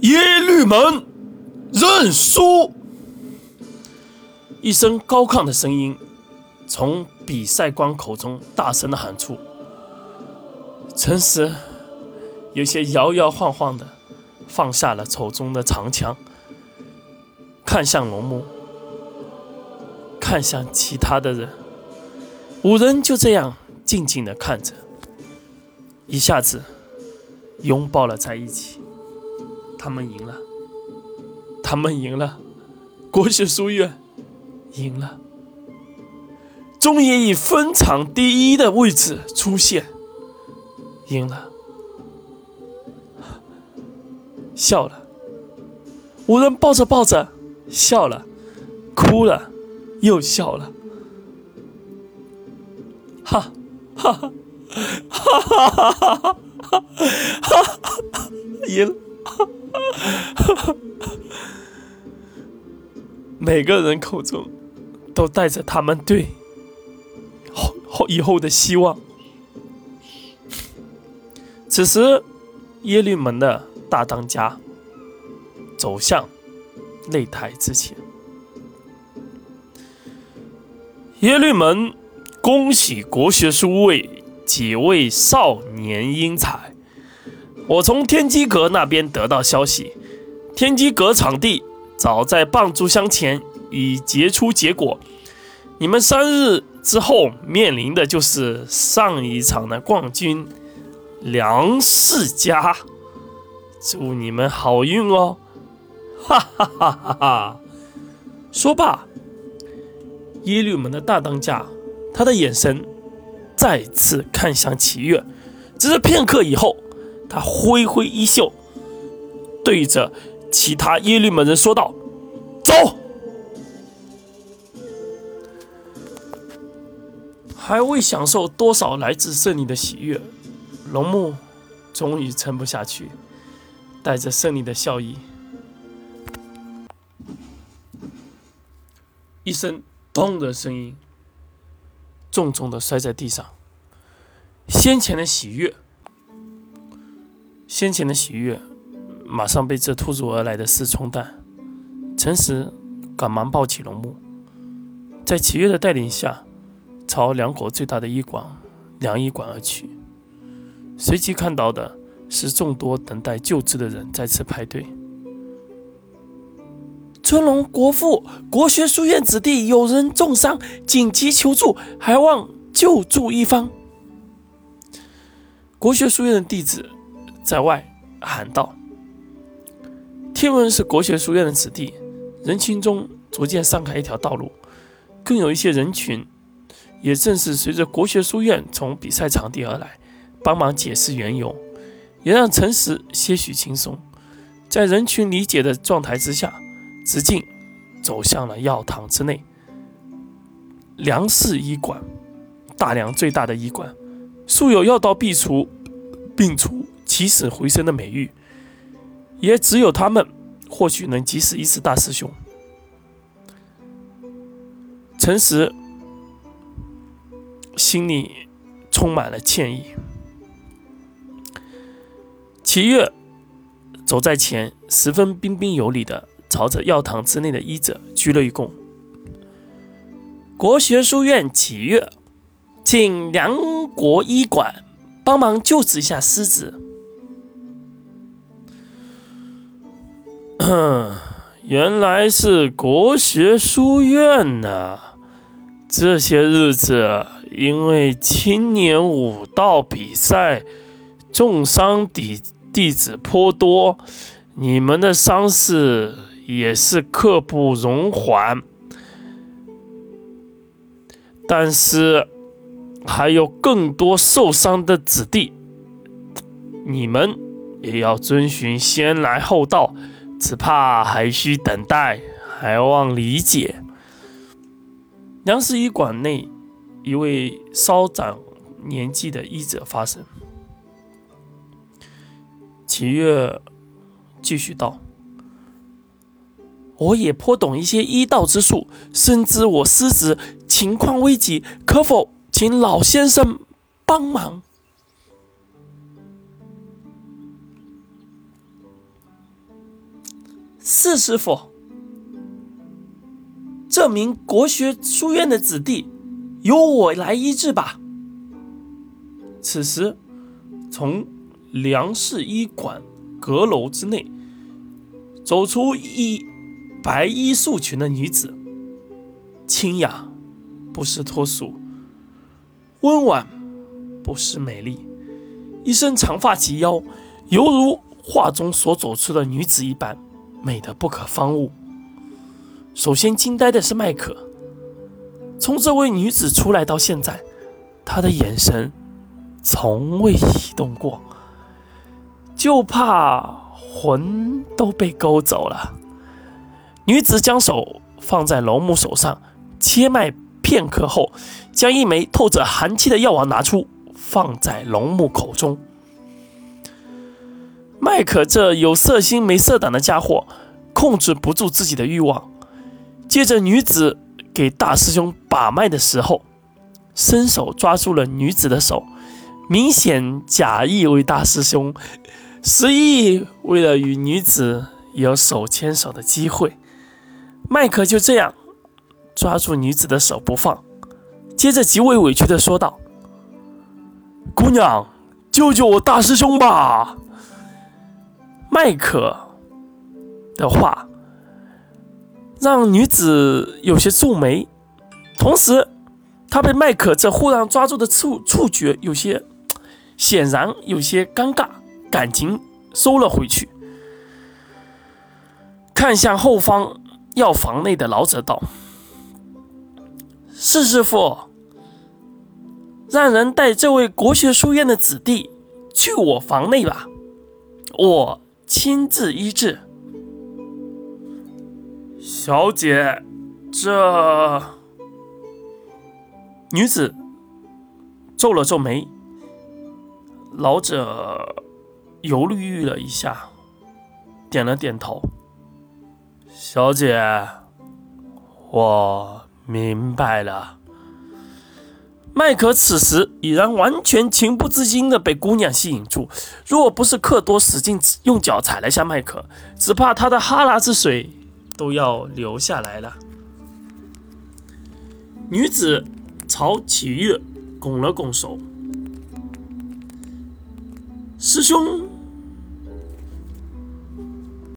耶律门认输！一声高亢的声音从比赛官口中大声的喊出。陈实有些摇摇晃晃的放下了手中的长枪，看向龙木，看向其他的人。五人就这样静静的看着，一下子拥抱了在一起。他们赢了，他们赢了，国学书院赢了，终于以分场第一的位置出现，赢了，笑了。五人抱着抱着笑了，哭了，又笑了。哈，哈哈，哈哈哈哈哈，哈每个人口中都带着他们对后后以后的希望。此时，耶律门的大当家走向擂台之前，耶律门。恭喜国学书位几位少年英才！我从天机阁那边得到消息，天机阁场地早在半炷香前已结出结果。你们三日之后面临的就是上一场的冠军梁世家，祝你们好运哦！哈哈哈哈哈！说罢，耶律门的大当家。他的眼神再次看向齐月，只是片刻以后，他挥挥衣袖，对着其他耶律门人说道：“走！”还未享受多少来自胜利的喜悦，龙木终于撑不下去，带着胜利的笑意，一声“咚”的声音。重重的摔在地上，先前的喜悦，先前的喜悦，马上被这突如而来的事冲淡。陈实赶忙抱起龙木，在齐月的带领下，朝两国最大的医馆——良医馆而去。随即看到的是众多等待救治的人在此排队。尊龙国父，国学书院子弟有人重伤，紧急求助，还望救助一方。国学书院的弟子在外喊道：“天闻是国学书院的子弟，人群中逐渐散开一条道路，更有一些人群，也正是随着国学书院从比赛场地而来，帮忙解释缘由，也让陈实些许轻松。在人群理解的状态之下。”直径走向了药堂之内。梁氏医馆，大梁最大的医馆，素有药到必除、病除、起死回生的美誉，也只有他们或许能及时医治大师兄。陈实心里充满了歉意。齐月走在前，十分彬彬有礼的。朝着药堂之内的医者鞠了一躬。国学书院齐月，请梁国医馆帮忙救治一下师子。原来是国学书院呐！这些日子因为青年武道比赛，重伤弟弟子颇多，你们的伤势。也是刻不容缓，但是还有更多受伤的子弟，你们也要遵循先来后到，只怕还需等待，还望理解。梁氏医馆内一位稍长年纪的医者发声，启月继续道。我也颇懂一些医道之术，深知我师侄情况危急，可否请老先生帮忙？四师傅。这名国学书院的子弟，由我来医治吧。此时，从梁氏医馆阁楼之内走出一白衣素裙的女子，清雅不失脱俗，温婉不失美丽，一身长发及腰，犹如画中所走出的女子一般，美得不可方物。首先惊呆的是麦克，从这位女子出来到现在，他的眼神从未移动过，就怕魂都被勾走了。女子将手放在龙母手上，切脉片刻后，将一枚透着寒气的药丸拿出，放在龙母口中。麦克这有色心没色胆的家伙，控制不住自己的欲望。接着，女子给大师兄把脉的时候，伸手抓住了女子的手，明显假意为大师兄，实意为了与女子有手牵手的机会。麦克就这样抓住女子的手不放，接着极为委屈的说道：“姑娘，救救我大师兄吧！”麦克的话。让女子有些皱眉，同时，她被麦克这忽然抓住的触触觉有些显然有些尴尬，感情收了回去，看向后方药房内的老者道：“是师傅，让人带这位国学书院的子弟去我房内吧，我亲自医治。”小姐，这女子皱了皱眉，老者犹豫了一下，点了点头。小姐，我明白了。麦克此时已然完全情不自禁的被姑娘吸引住，若不是克多使劲用脚踩了一下麦克，只怕他的哈喇子水。都要流下来了。女子朝启月拱了拱手：“师兄